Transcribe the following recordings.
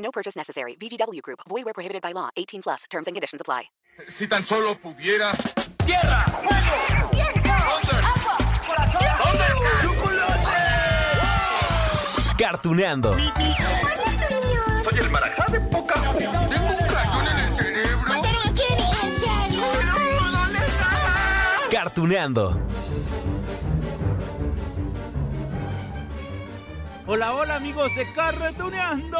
No purchase necessary. VGW Group. Void where prohibited by law. 18 plus. Terms and conditions apply. Si tan solo pudiera. ¡Tierra! ¡Fuego! ¡Viento! ¡Agua! ¡Corazón! Cartuneando. Soy el marajá de poca Tengo un cañón en el cerebro. Cartuneando. Hola, hola amigos de Carretuneando.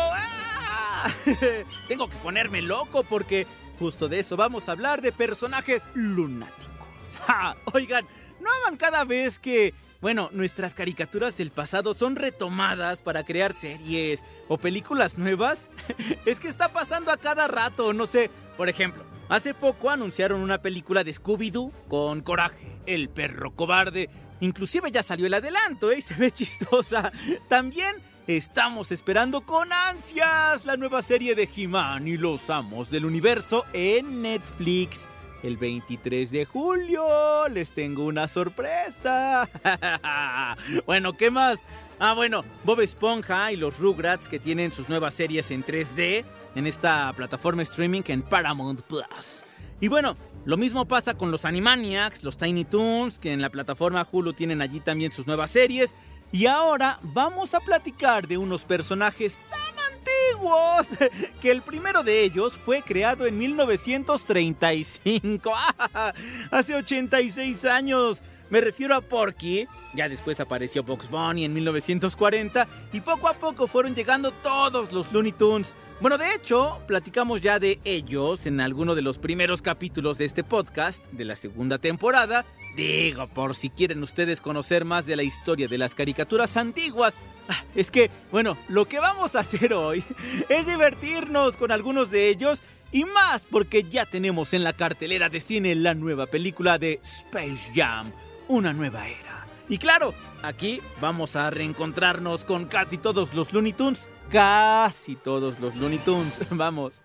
Tengo que ponerme loco porque justo de eso vamos a hablar de personajes lunáticos. Oigan, no hagan cada vez que, bueno, nuestras caricaturas del pasado son retomadas para crear series o películas nuevas. Es que está pasando a cada rato, no sé. Por ejemplo, hace poco anunciaron una película de Scooby-Doo con Coraje, el perro cobarde. Inclusive ya salió el adelanto, ¿eh? Y se ve chistosa. También estamos esperando con ansias la nueva serie de He-Man y los Amos del Universo en Netflix. El 23 de julio les tengo una sorpresa. bueno, ¿qué más? Ah, bueno, Bob Esponja y los Rugrats que tienen sus nuevas series en 3D en esta plataforma streaming en Paramount Plus. Y bueno, lo mismo pasa con los Animaniacs, los Tiny Toons, que en la plataforma Hulu tienen allí también sus nuevas series. Y ahora vamos a platicar de unos personajes tan antiguos que el primero de ellos fue creado en 1935. Hace 86 años. Me refiero a Porky, ya después apareció Box Bunny en 1940 y poco a poco fueron llegando todos los Looney Tunes. Bueno, de hecho, platicamos ya de ellos en alguno de los primeros capítulos de este podcast de la segunda temporada. Digo, por si quieren ustedes conocer más de la historia de las caricaturas antiguas. Ah, Es que, bueno, lo que vamos a hacer hoy es divertirnos con algunos de ellos y más porque ya tenemos en la cartelera de cine la nueva película de Space Jam, una nueva era. Y claro, aquí vamos a reencontrarnos con casi todos los Looney Tunes. Casi todos los Looney Tunes. Vamos.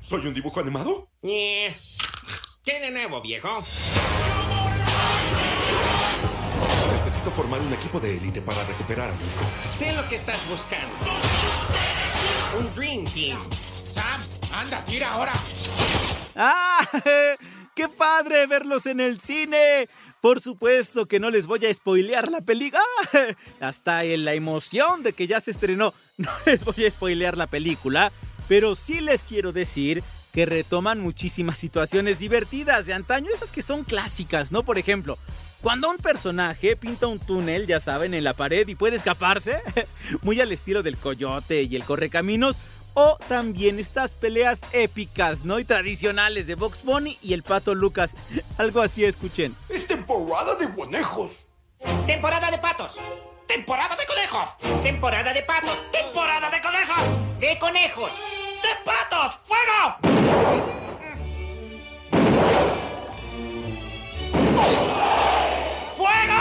¿Soy un dibujo animado? ¿Qué de nuevo, viejo? Necesito formar un equipo de élite para recuperar a mi hijo. Sé lo que estás buscando. Un Dream Team. Sam, anda, tira ahora. ¡Ah! ¡Qué padre verlos en el cine! Por supuesto que no les voy a spoilear la película. Hasta en la emoción de que ya se estrenó, no les voy a spoilear la película. Pero sí les quiero decir que retoman muchísimas situaciones divertidas de antaño, esas que son clásicas, ¿no? Por ejemplo, cuando un personaje pinta un túnel, ya saben, en la pared y puede escaparse, muy al estilo del coyote y el correcaminos, o también estas peleas épicas, ¿no? Y tradicionales de Box Bunny y el pato Lucas. Algo así, escuchen. ¡Es temporada de conejos! Temporada de patos. Temporada de conejos. Temporada de patos. Temporada de conejos. De conejos. De patos. ¡Fuego! ¡Fuego!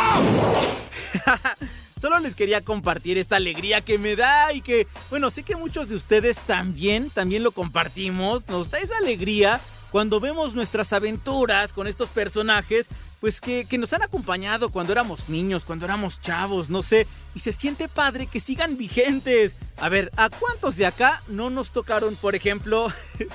Solo les quería compartir esta alegría que me da y que, bueno, sé que muchos de ustedes también, también lo compartimos. Nos da esa alegría cuando vemos nuestras aventuras con estos personajes, pues que, que nos han acompañado cuando éramos niños, cuando éramos chavos, no sé. Y se siente padre que sigan vigentes. A ver, ¿a cuántos de acá no nos tocaron, por ejemplo?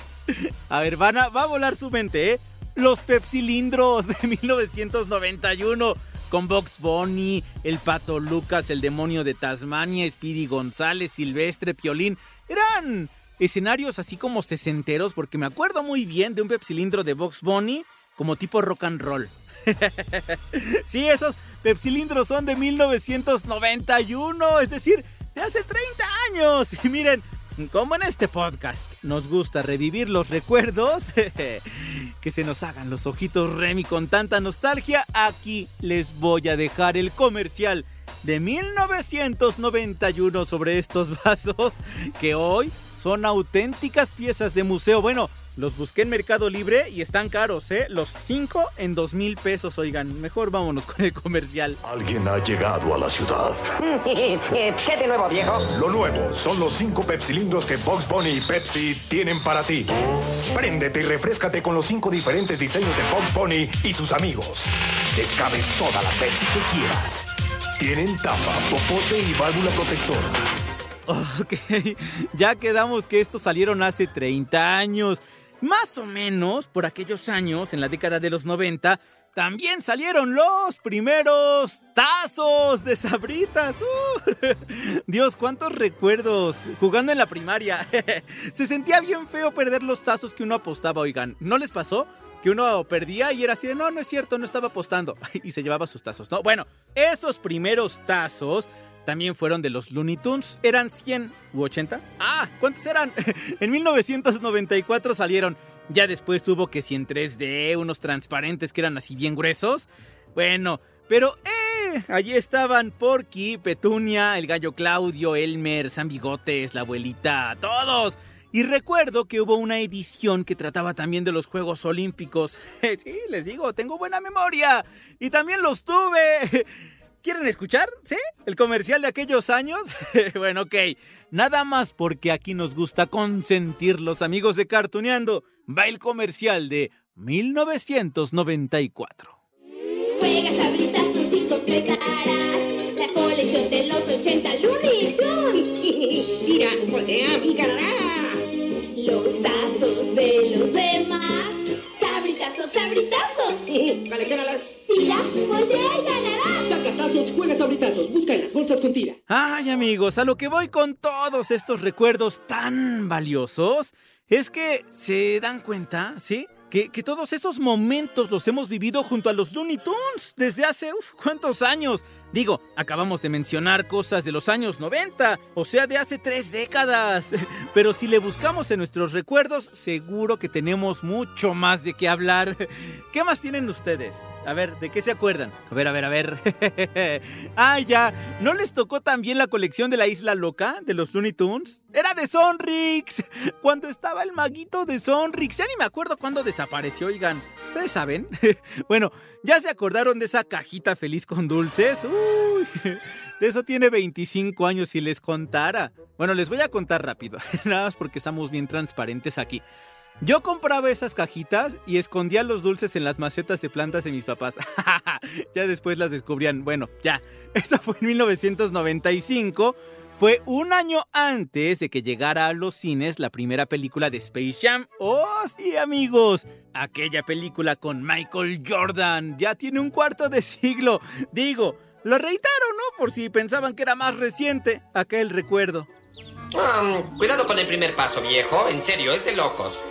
a ver, van a, va a volar su mente, ¿eh? Los Pepsilindros de 1991 con Box Bunny, el Pato Lucas, el demonio de Tasmania, Speedy González, Silvestre, Piolín. Eran escenarios así como sesenteros porque me acuerdo muy bien de un Pepsilindro de Box Bunny como tipo rock and roll. sí, esos Pepsilindros son de 1991, es decir, de hace 30 años. Y miren, como en este podcast nos gusta revivir los recuerdos, que se nos hagan los ojitos Remy con tanta nostalgia, aquí les voy a dejar el comercial de 1991 sobre estos vasos que hoy son auténticas piezas de museo. Bueno, los busqué en Mercado Libre y están caros, ¿eh? Los 5 en 2 mil pesos, oigan. Mejor vámonos con el comercial. Alguien ha llegado a la ciudad. ¿Qué de nuevo, viejo? Lo nuevo son los cinco pepsilindros que Box Bunny y Pepsi tienen para ti. Préndete y refrescate con los cinco diferentes diseños de Box Bunny y sus amigos. Descabe toda la Pepsi que quieras. Tienen tapa, popote y válvula protectora. Ok, ya quedamos que estos salieron hace 30 años. Más o menos por aquellos años, en la década de los 90, también salieron los primeros tazos de sabritas. Uh, Dios, cuántos recuerdos jugando en la primaria. Se sentía bien feo perder los tazos que uno apostaba, oigan. ¿No les pasó? Que uno perdía y era así de, no, no es cierto, no estaba apostando. Y se llevaba sus tazos, ¿no? Bueno, esos primeros tazos también fueron de los Looney Tunes. ¿Eran 100 u 80? Ah, ¿cuántos eran? en 1994 salieron. Ya después hubo que si en 3D, unos transparentes que eran así bien gruesos. Bueno, pero eh, allí estaban Porky, Petunia, el gallo Claudio, Elmer, San Bigotes, la abuelita, todos. Y recuerdo que hubo una edición que trataba también de los Juegos Olímpicos. sí, les digo, tengo buena memoria. Y también los tuve. ¿Quieren escuchar? ¿Sí? ¿El comercial de aquellos años? bueno, ok. Nada más porque aquí nos gusta consentir los amigos de Cartuneando. Va el comercial de 1994. Juega sabritas y completarás Sabritazos, sabritazos. Coleccionalas. Tira, voltea y ganarás. Saca tazos, juega sabritazos. Busca en las bolsas con tira. Ay amigos, a lo que voy con todos estos recuerdos tan valiosos es que se dan cuenta, ¿sí? Que, que todos esos momentos los hemos vivido junto a los Looney Tunes desde hace, uf, ¿cuántos años? Digo, acabamos de mencionar cosas de los años 90, o sea, de hace tres décadas. Pero si le buscamos en nuestros recuerdos, seguro que tenemos mucho más de qué hablar. ¿Qué más tienen ustedes? A ver, ¿de qué se acuerdan? A ver, a ver, a ver. ah, ya. ¿No les tocó también la colección de la Isla Loca de los Looney Tunes? Era de Sonrix. Cuando estaba el maguito de Sonrix. Ya ni me acuerdo cuándo desapareció, oigan. ¿Ustedes saben? bueno, ¿ya se acordaron de esa cajita feliz con dulces? Uy, de eso tiene 25 años si les contara. Bueno, les voy a contar rápido, nada más porque estamos bien transparentes aquí. Yo compraba esas cajitas y escondía los dulces en las macetas de plantas de mis papás. ya después las descubrían. Bueno, ya. Eso fue en 1995. Fue un año antes de que llegara a los cines la primera película de Space Jam. ¡Oh, sí, amigos! Aquella película con Michael Jordan. Ya tiene un cuarto de siglo. Digo, lo reitero, ¿no? Por si pensaban que era más reciente. Aquel recuerdo. Cuidado con el primer paso, viejo. En serio, es de locos.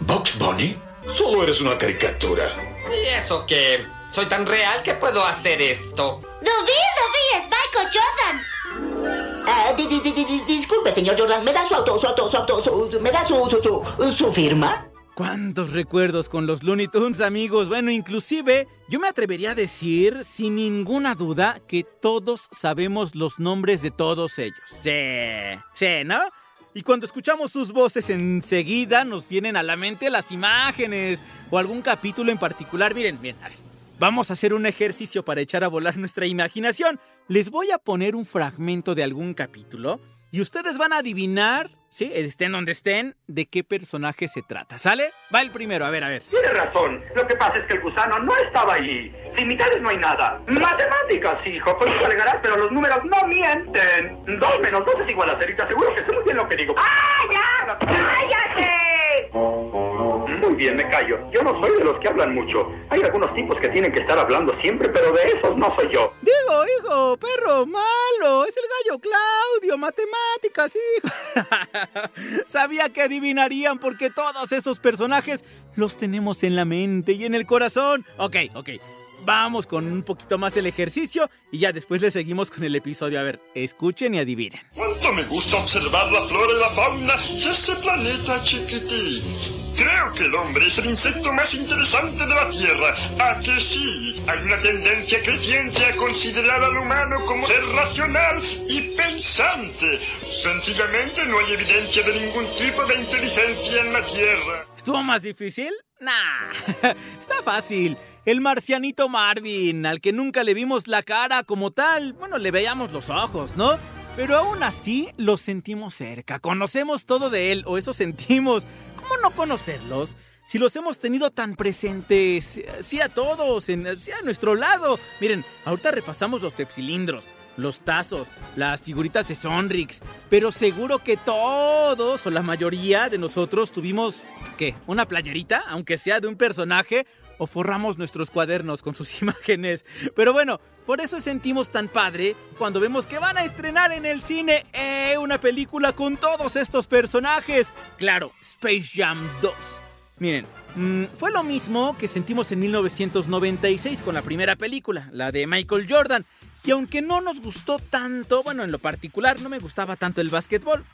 ¿Bugs Bunny? Solo eres una caricatura. ¿Y eso qué? Soy tan real que puedo hacer esto. ¡Dubí, Dubí! ¡Es Michael Jordan! Ah, di- di- di- di- disculpe, señor Jordan, ¿me da su auto, su auto, su auto, su- me da su, su, su, su firma? ¿Cuántos recuerdos con los Looney Tunes, amigos? Bueno, inclusive yo me atrevería a decir, sin ninguna duda, que todos sabemos los nombres de todos ellos. Sí, sí, ¿no? Y cuando escuchamos sus voces enseguida nos vienen a la mente las imágenes o algún capítulo en particular. Miren, miren, a ver. Vamos a hacer un ejercicio para echar a volar nuestra imaginación. Les voy a poner un fragmento de algún capítulo y ustedes van a adivinar, ¿sí? Estén donde estén, de qué personaje se trata. ¿Sale? Va el primero, a ver, a ver. Tienes razón. Lo que pasa es que el gusano no estaba allí. Sin mitades no hay nada. Matemáticas, hijo. Pues tú alegarás, pero los números no mienten. Dos menos dos es igual a cero y te aseguro que sé muy bien lo que digo. ¡Ah, ya! ¡Cállate! Bien, me callo. Yo no soy de los que hablan mucho. Hay algunos tipos que tienen que estar hablando siempre, pero de esos no soy yo. Digo, hijo, perro, malo. Es el gallo Claudio, matemáticas, hijo. Sabía que adivinarían porque todos esos personajes los tenemos en la mente y en el corazón. Ok, ok. Vamos con un poquito más el ejercicio y ya después le seguimos con el episodio. A ver, escuchen y adivinen. Cuánto me gusta observar la flora y la fauna de ese planeta chiquitín. Creo que el hombre es el insecto más interesante de la Tierra. ¿A que sí? Hay una tendencia creciente a considerar al humano como ser racional y pensante. Sencillamente no hay evidencia de ningún tipo de inteligencia en la Tierra. ¿Estuvo más difícil? Nah, está fácil. El marcianito Marvin, al que nunca le vimos la cara como tal. Bueno, le veíamos los ojos, ¿no? Pero aún así lo sentimos cerca, conocemos todo de él, o eso sentimos. ¿Cómo no conocerlos? Si los hemos tenido tan presentes, sí a todos, en, sí a nuestro lado. Miren, ahorita repasamos los tepsilindros, los tazos, las figuritas de Sonrix, pero seguro que todos o la mayoría de nosotros tuvimos, ¿qué? ¿Una playerita? Aunque sea de un personaje, o forramos nuestros cuadernos con sus imágenes. Pero bueno, por eso sentimos tan padre cuando vemos que van a estrenar en el cine eh, una película con todos estos personajes. Claro, Space Jam 2. Miren, mm, fue lo mismo que sentimos en 1996 con la primera película, la de Michael Jordan. Y aunque no nos gustó tanto, bueno, en lo particular no me gustaba tanto el básquetbol.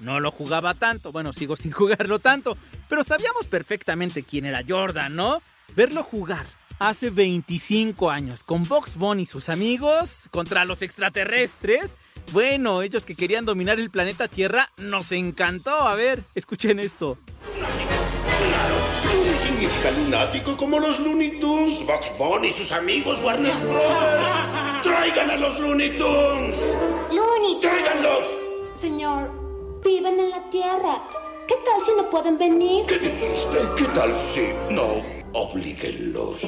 No lo jugaba tanto, bueno, sigo sin jugarlo tanto, pero sabíamos perfectamente quién era Jordan, ¿no? Verlo jugar hace 25 años con Box Bunny y sus amigos contra los extraterrestres. Bueno, ellos que querían dominar el planeta Tierra, nos encantó. A ver, escuchen esto. Looney significa lunático como los Looney Tunes. Box Bunny y sus amigos Warner Brothers. ¡Traigan a los Looney Tunes! Looney ¡Tráiganlos! Señor, viven en la Tierra. ¿Qué tal si no pueden venir? ¿Qué dijiste? ¿Qué tal si no obliguenlos?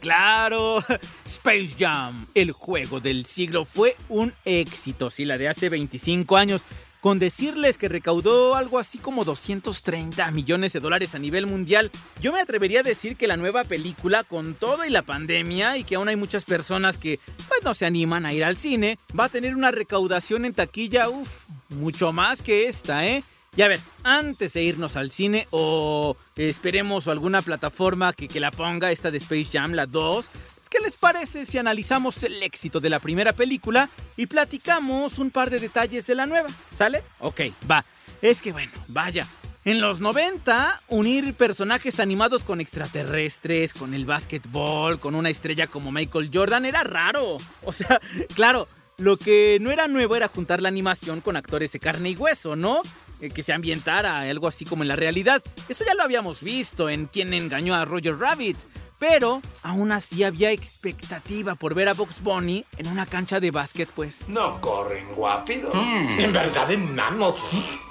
Claro, Space Jam, el juego del siglo, fue un éxito, sí, la de hace 25 años, con decirles que recaudó algo así como 230 millones de dólares a nivel mundial. Yo me atrevería a decir que la nueva película, con todo y la pandemia, y que aún hay muchas personas que pues no se animan a ir al cine, va a tener una recaudación en taquilla, uff, mucho más que esta, ¿eh? Y a ver, antes de irnos al cine o esperemos alguna plataforma que, que la ponga, esta de Space Jam, la 2, ¿qué les parece si analizamos el éxito de la primera película y platicamos un par de detalles de la nueva? ¿Sale? Ok, va. Es que bueno, vaya. En los 90, unir personajes animados con extraterrestres, con el básquetbol, con una estrella como Michael Jordan era raro. O sea, claro, lo que no era nuevo era juntar la animación con actores de carne y hueso, ¿no? Eh, que se ambientara algo así como en la realidad. Eso ya lo habíamos visto en Quien engañó a Roger Rabbit. Pero aún así había expectativa por ver a Box Bunny en una cancha de básquet, pues. No corren rápido. En verdad, en mammoth.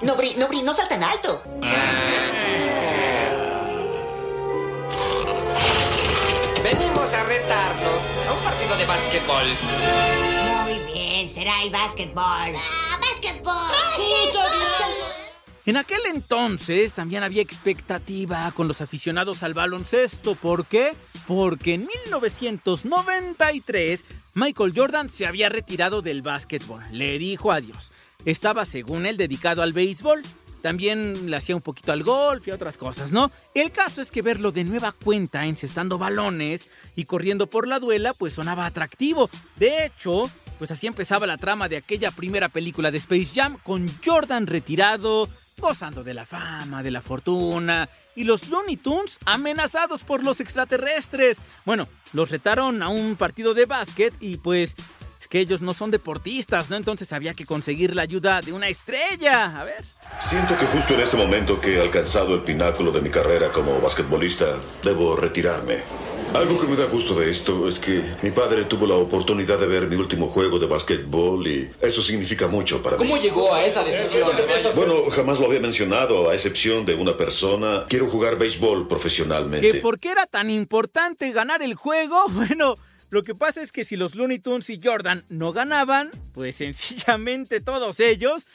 No, Bri, no, Bri, no saltan alto. Venimos a retarnos a un partido de básquetbol. Muy bien, será el básquetbol. ¡Ah, básquetbol! En aquel entonces también había expectativa con los aficionados al baloncesto. ¿Por qué? Porque en 1993 Michael Jordan se había retirado del básquetbol. Le dijo adiós. Estaba, según él, dedicado al béisbol. También le hacía un poquito al golf y otras cosas, ¿no? El caso es que verlo de nueva cuenta encestando balones y corriendo por la duela, pues sonaba atractivo. De hecho, pues así empezaba la trama de aquella primera película de Space Jam con Jordan retirado, gozando de la fama, de la fortuna, y los Looney Tunes amenazados por los extraterrestres. Bueno, los retaron a un partido de básquet y pues es que ellos no son deportistas, ¿no? Entonces había que conseguir la ayuda de una estrella. A ver. Siento que justo en este momento que he alcanzado el pináculo de mi carrera como basquetbolista, debo retirarme. Algo que me da gusto de esto es que mi padre tuvo la oportunidad de ver mi último juego de basquetbol y eso significa mucho para ¿Cómo mí. llegó a esa decisión? Bueno, jamás lo había mencionado, a excepción de una persona. Quiero jugar béisbol profesionalmente. ¿Que por qué era tan importante ganar el juego? Bueno, lo que pasa es que si los Looney Tunes y Jordan no ganaban, pues sencillamente todos ellos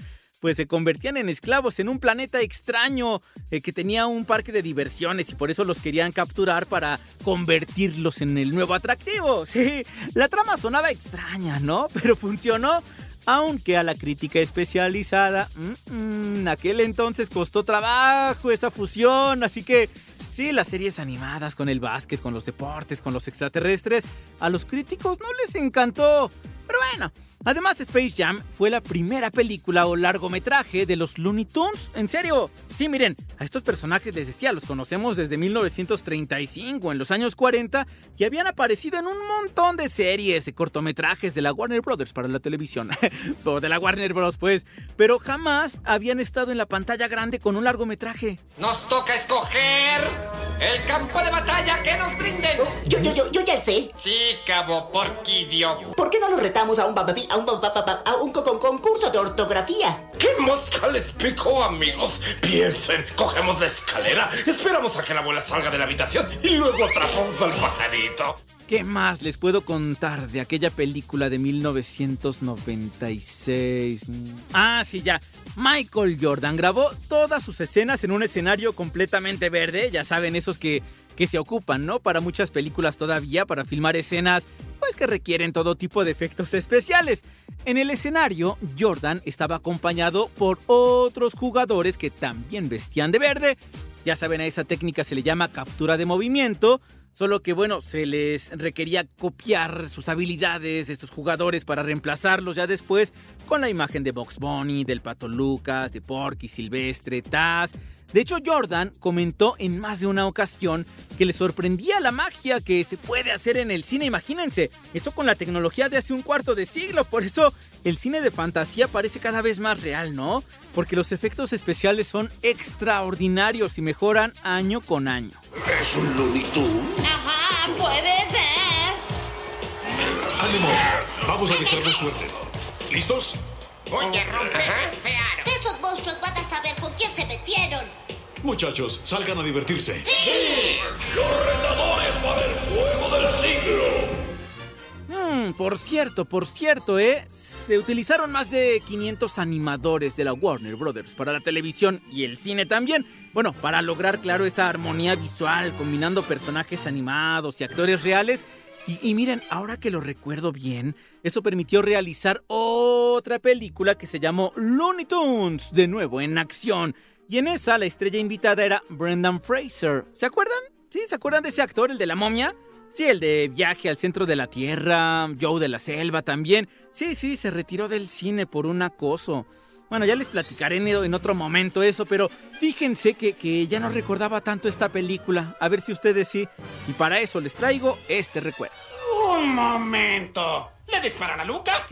pues se convertían en esclavos en un planeta extraño eh, que tenía un parque de diversiones y por eso los querían capturar para convertirlos en el nuevo atractivo. Sí, la trama sonaba extraña, ¿no? Pero funcionó. Aunque a la crítica especializada, mm, aquel entonces costó trabajo esa fusión, así que sí, las series animadas con el básquet, con los deportes, con los extraterrestres, a los críticos no les encantó. Pero bueno, Además, Space Jam fue la primera película o largometraje de los Looney Tunes. En serio, sí, miren, a estos personajes les decía, los conocemos desde 1935, en los años 40, y habían aparecido en un montón de series, de cortometrajes de la Warner Brothers para la televisión, o de la Warner Bros. pues, pero jamás habían estado en la pantalla grande con un largometraje. Nos toca escoger el campo de batalla que nos brinden. Yo, yo, yo, yo ya sé. Sí, cabo porquidio. ¿Por qué no lo retamos a un bababi, a un a un co- con concurso de ortografía? ¿Qué mosca les picó, amigos? Piensen, cogemos la escalera, esperamos a que la abuela salga de la habitación y luego atrapamos al pajarito. ¿Qué más les puedo contar de aquella película de 1996? Ah, sí, ya. Michael Jordan grabó todas sus escenas en un escenario completamente verde. Ya saben, esos que, que se ocupan, ¿no? Para muchas películas todavía, para filmar escenas, pues que requieren todo tipo de efectos especiales. En el escenario, Jordan estaba acompañado por otros jugadores que también vestían de verde. Ya saben, a esa técnica se le llama captura de movimiento. Solo que bueno, se les requería copiar sus habilidades de estos jugadores para reemplazarlos ya después con la imagen de Box Bunny, del Pato Lucas, de Porky, Silvestre, Taz. De hecho, Jordan comentó en más de una ocasión que le sorprendía la magia que se puede hacer en el cine. Imagínense, eso con la tecnología de hace un cuarto de siglo. Por eso el cine de fantasía parece cada vez más real, ¿no? Porque los efectos especiales son extraordinarios y mejoran año con año. ¿Es un Looney Tunes? Ajá, puede ser. ¡Ánimo! Vamos a desearnos suerte. ¿Listos? Voy a romper ese aro. Monstruos van a saber con quién se metieron. Muchachos, salgan a divertirse. Los retadores para el juego del siglo. Hmm, por cierto, por cierto, ¿eh? Se utilizaron más de 500 animadores de la Warner Brothers para la televisión y el cine también. Bueno, para lograr, claro, esa armonía visual, combinando personajes animados y actores reales. Y, miren, ahora que lo recuerdo bien, eso permitió realizar otra película que se llamó Looney Tunes, de nuevo en acción. Y en esa la estrella invitada era Brendan Fraser. ¿Se acuerdan? ¿Sí? ¿Se acuerdan de ese actor, el de la momia? Sí, el de Viaje al Centro de la Tierra, Joe de la Selva también. Sí, sí, se retiró del cine por un acoso. Bueno, ya les platicaré en, otro momento eso, pero fíjense que, ya no recordaba tanto esta película. A ver si ustedes sí. Y para eso les traigo este recuerdo. Un momento. ¿Le disparan a Lucas?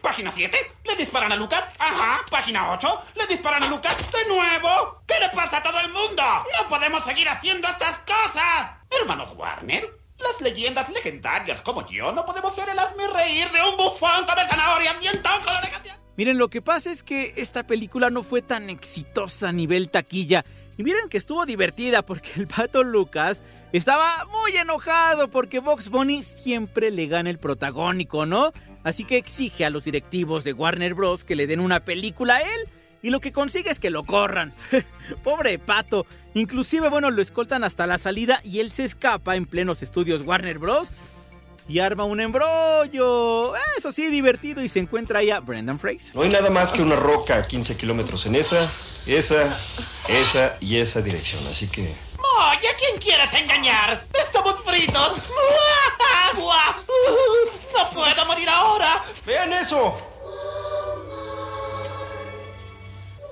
Página 7. ¿Le disparan a Lucas? Ajá. Página 8. ¿Le disparan a Lucas? ¿De nuevo? ¿Qué le pasa a todo el mundo? No podemos seguir haciendo estas cosas. Hermanos Warner, las leyendas legendarias como yo no podemos ser el hazme reír de un bufón come zanahorias y de orejas. Miren, lo que pasa es que esta película no fue tan exitosa a nivel taquilla. Y miren que estuvo divertida porque el pato Lucas estaba muy enojado porque Box Bunny siempre le gana el protagónico, ¿no? Así que exige a los directivos de Warner Bros. que le den una película a él. Y lo que consigue es que lo corran. Pobre pato. Inclusive, bueno, lo escoltan hasta la salida y él se escapa en plenos estudios Warner Bros. Y arma un embrollo. Eso sí, divertido. Y se encuentra ahí a Brendan Fraser. No hay nada más que una roca a 15 kilómetros en esa, esa, esa y esa dirección. Así que Oye, ¿a quién quieres engañar? ¡Estamos fritos! ¡Agua! ¡No puedo morir ahora! ¡Vean eso!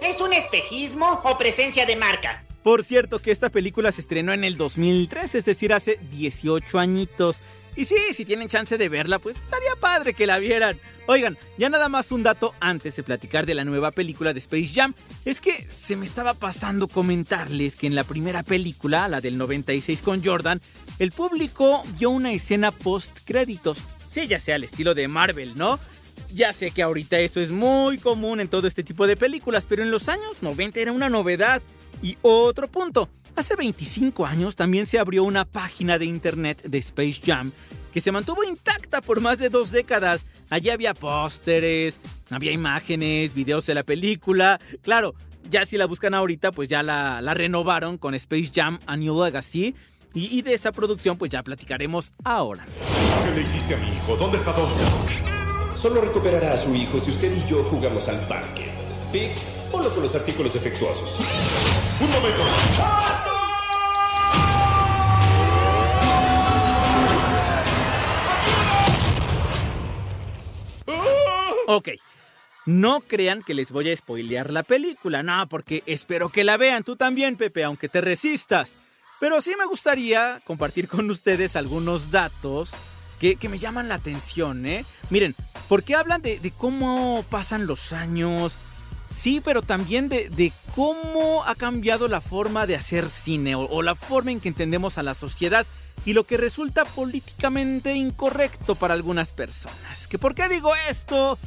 ¿Es un espejismo o presencia de marca? Por cierto que esta película se estrenó en el 2003, es decir, hace 18 añitos. Y sí, si tienen chance de verla, pues estaría padre que la vieran. Oigan, ya nada más un dato antes de platicar de la nueva película de Space Jam. Es que se me estaba pasando comentarles que en la primera película, la del 96 con Jordan, el público vio una escena post créditos. Sí, ya sea al estilo de Marvel, ¿no? Ya sé que ahorita esto es muy común en todo este tipo de películas, pero en los años 90 era una novedad. Y otro punto, hace 25 años también se abrió una página de internet de Space Jam que se mantuvo intacta por más de dos décadas. Allí había pósteres, había imágenes, videos de la película. Claro, ya si la buscan ahorita, pues ya la, la renovaron con Space Jam A New Legacy. Y, y de esa producción, pues ya platicaremos ahora. ¿Qué le hiciste a mi hijo? ¿Dónde está todo? Solo recuperará a su hijo si usted y yo jugamos al básquet. Vic, ponlo con los artículos defectuosos. ¡Un momento! Ok. No crean que les voy a spoilear la película, no, porque espero que la vean tú también, Pepe, aunque te resistas. Pero sí me gustaría compartir con ustedes algunos datos que, que me llaman la atención, ¿eh? Miren, porque hablan de, de cómo pasan los años, Sí, pero también de, de, cómo ha cambiado la forma de hacer cine o, o, la forma en que entendemos a la sociedad y lo que resulta políticamente incorrecto para algunas personas. ¿Que ¿Por qué digo esto?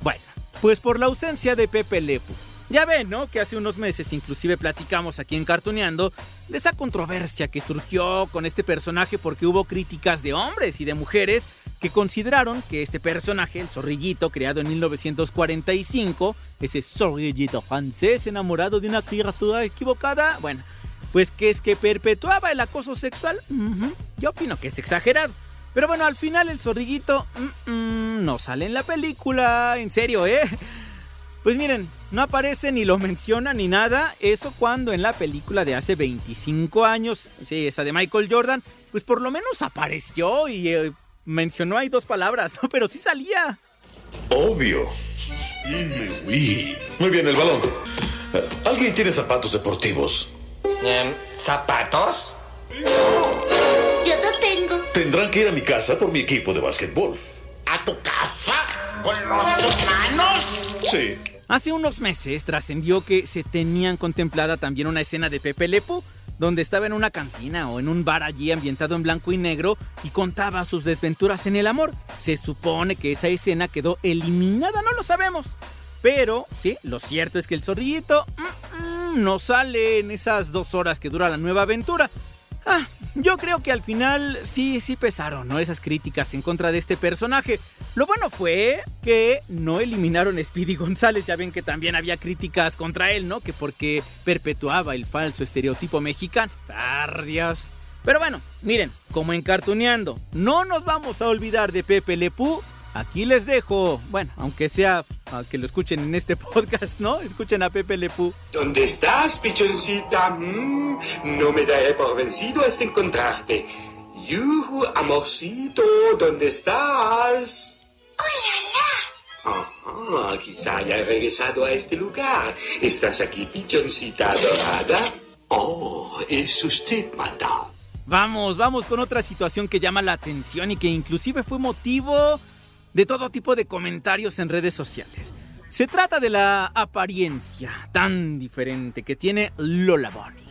Bueno, pues por la ausencia de Pepe Lepu. Ya ven, ¿no? Que hace unos meses inclusive platicamos aquí en Cartuneando de esa controversia que surgió con este personaje porque hubo críticas de hombres y de mujeres que consideraron que este personaje, el zorrillito, creado en 1945, ese zorrillito francés enamorado de una criatura equivocada, bueno, pues que es que perpetuaba el acoso sexual. Yo opino que es exagerado. Pero bueno, al final el zorrillito mm, no sale en la película, en serio, ¿eh? Pues miren, no aparece ni lo menciona ni nada. Eso cuando en la película de hace 25 años, sí, esa de Michael Jordan, pues por lo menos apareció y eh, mencionó ahí dos palabras, ¿no? Pero sí salía. Obvio. Uy. Muy bien, el balón. ¿Alguien tiene zapatos deportivos? Um, ¿Zapatos? Yo no tengo. Tendrán que ir a mi casa por mi equipo de básquetbol. ¿A tu casa? ¿Con los manos? Sí. Hace unos meses trascendió que se tenían contemplada también una escena de Pepe Lepo, donde estaba en una cantina o en un bar allí ambientado en blanco y negro y contaba sus desventuras en el amor. Se supone que esa escena quedó eliminada, no lo sabemos. Pero, sí, lo cierto es que el zorrillito no sale en esas dos horas que dura la nueva aventura. Ah, yo creo que al final sí, sí pesaron, ¿no? Esas críticas en contra de este personaje. Lo bueno fue que no eliminaron a Speedy González. Ya ven que también había críticas contra él, ¿no? Que porque perpetuaba el falso estereotipo mexicano. ¡Tardias! Pero bueno, miren, como encartuneando, no nos vamos a olvidar de Pepe Lepú. Aquí les dejo, bueno, aunque sea a que lo escuchen en este podcast, ¿no? Escuchen a Pepe Lepú. ¿Dónde estás, pichoncita? Mm, no me daré por vencido hasta encontrarte. Yuhu, amorcito, ¿dónde estás? ¡Hola, Ajá, quizá haya regresado a este lugar. ¿Estás aquí, pichoncita dorada? Oh, es usted, madame. Vamos, vamos con otra situación que llama la atención y que inclusive fue motivo de todo tipo de comentarios en redes sociales. Se trata de la apariencia tan diferente que tiene Lola Bunny.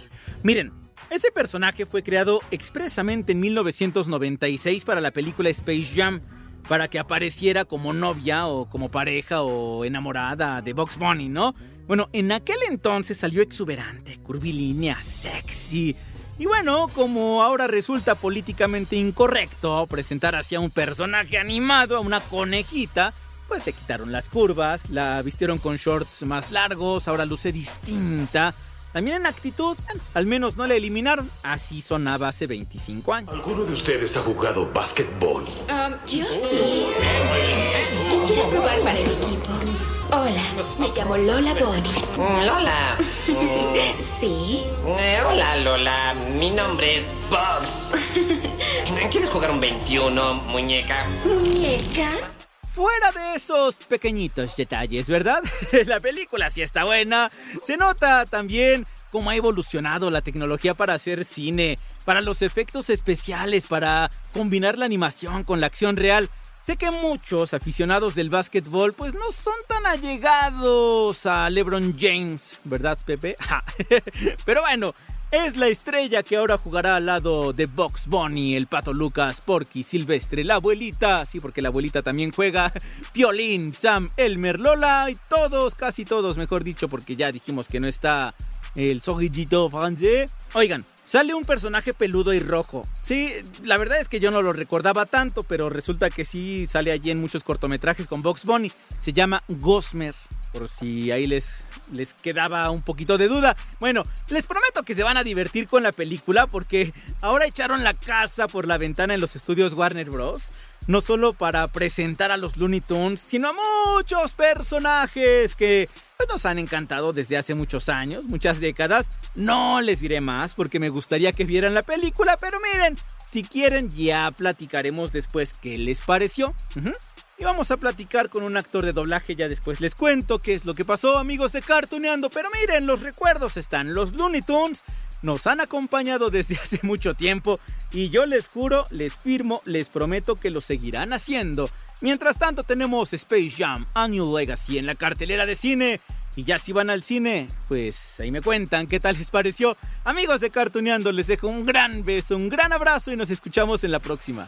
Miren, ese personaje fue creado expresamente en 1996 para la película Space Jam, para que apareciera como novia o como pareja o enamorada de Box Bunny, ¿no? Bueno, en aquel entonces salió exuberante, curvilínea, sexy, y bueno, como ahora resulta políticamente incorrecto presentar así a un personaje animado, a una conejita, pues le quitaron las curvas, la vistieron con shorts más largos, ahora luce distinta. También en actitud, bueno, al menos no la eliminaron. Así sonaba hace 25 años. ¿Alguno de ustedes ha jugado básquetbol? Um, yo sí. Quisiera probar para el equipo. Hola, me llamo Lola Bonnie. Lola. sí. Eh, hola, Lola. Mi nombre es Bugs. ¿Quieres jugar un 21, muñeca? ¿Muñeca? Fuera de esos pequeñitos detalles, ¿verdad? la película sí está buena. Se nota también cómo ha evolucionado la tecnología para hacer cine, para los efectos especiales, para combinar la animación con la acción real. Sé que muchos aficionados del básquetbol pues no son tan allegados a LeBron James, ¿verdad, Pepe? Pero bueno, es la estrella que ahora jugará al lado de Box Bunny, el Pato Lucas, Porky, Silvestre, la abuelita, sí, porque la abuelita también juega, Piolín, Sam, Elmer, Lola y todos, casi todos, mejor dicho, porque ya dijimos que no está el zorrillito francés. Oigan, sale un personaje peludo y rojo. Sí, la verdad es que yo no lo recordaba tanto, pero resulta que sí sale allí en muchos cortometrajes con Box Bunny. Se llama Gosmer. Por si ahí les, les quedaba un poquito de duda. Bueno, les prometo que se van a divertir con la película porque ahora echaron la casa por la ventana en los estudios Warner Bros. No solo para presentar a los Looney Tunes, sino a muchos personajes que pues, nos han encantado desde hace muchos años, muchas décadas. No les diré más porque me gustaría que vieran la película, pero miren, si quieren ya platicaremos después qué les pareció. Y vamos a platicar con un actor de doblaje, ya después les cuento qué es lo que pasó, amigos de Cartuneando. Pero miren, los recuerdos están. Los Looney Tunes nos han acompañado desde hace mucho tiempo y yo les juro, les firmo, les prometo que lo seguirán haciendo. Mientras tanto tenemos Space Jam, A New Legacy en la cartelera de cine. Y ya si van al cine, pues ahí me cuentan qué tal les pareció. Amigos de Cartuneando, les dejo un gran beso, un gran abrazo y nos escuchamos en la próxima.